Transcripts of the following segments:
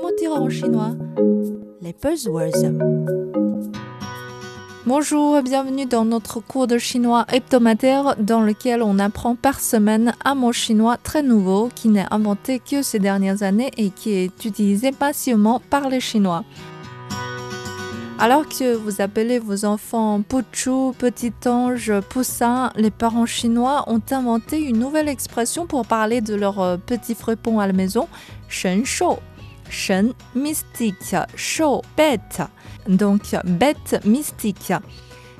Comment dire en chinois Les buzzwords. Bonjour et bienvenue dans notre cours de chinois hebdomadaire dans lequel on apprend par semaine un mot chinois très nouveau qui n'est inventé que ces dernières années et qui est utilisé massivement par les Chinois. Alors que vous appelez vos enfants Puchu, petit ange, poussin, les parents chinois ont inventé une nouvelle expression pour parler de leur euh, petit frépon à la maison, Shen Shou. Mystique, Shou, bête. Donc, bête mystique.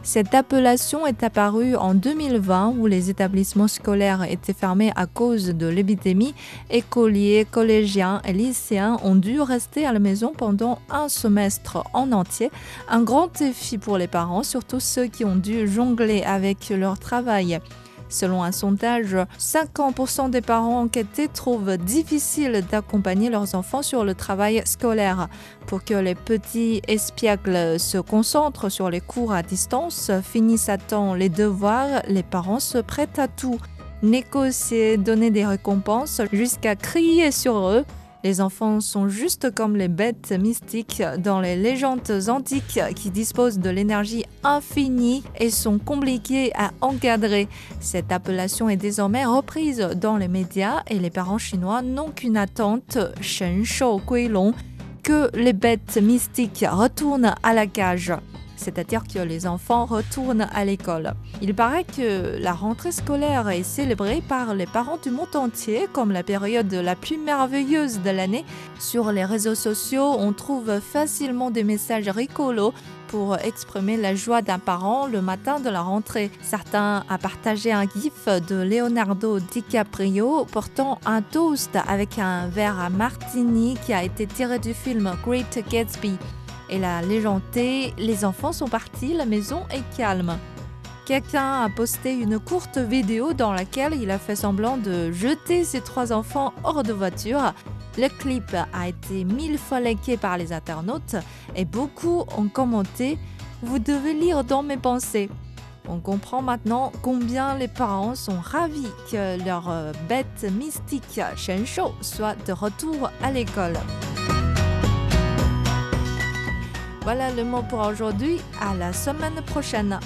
Cette appellation est apparue en 2020 où les établissements scolaires étaient fermés à cause de l'épidémie. Écoliers, collégiens et lycéens ont dû rester à la maison pendant un semestre en entier. Un grand défi pour les parents, surtout ceux qui ont dû jongler avec leur travail. Selon un sondage, 50% des parents enquêtés trouvent difficile d'accompagner leurs enfants sur le travail scolaire. Pour que les petits espiègles se concentrent sur les cours à distance, finissent à temps les devoirs, les parents se prêtent à tout. Négocier, donner des récompenses, jusqu'à crier sur eux les enfants sont juste comme les bêtes mystiques dans les légendes antiques qui disposent de l'énergie infinie et sont compliquées à encadrer. Cette appellation est désormais reprise dans les médias et les parents chinois n'ont qu'une attente, Shen Shou Gui Long, que les bêtes mystiques retournent à la cage c'est-à-dire que les enfants retournent à l'école. Il paraît que la rentrée scolaire est célébrée par les parents du monde entier comme la période la plus merveilleuse de l'année. Sur les réseaux sociaux, on trouve facilement des messages rigolos pour exprimer la joie d'un parent le matin de la rentrée. Certains ont partagé un gif de Leonardo DiCaprio portant un toast avec un verre à martini qui a été tiré du film Great Gatsby et la légenté, les enfants sont partis, la maison est calme. Quelqu'un a posté une courte vidéo dans laquelle il a fait semblant de jeter ses trois enfants hors de voiture. Le clip a été mille fois liké par les internautes et beaucoup ont commenté Vous devez lire dans mes pensées. On comprend maintenant combien les parents sont ravis que leur euh, bête mystique Shen Shou soit de retour à l'école. Voilà le mot pour aujourd'hui. À la semaine prochaine.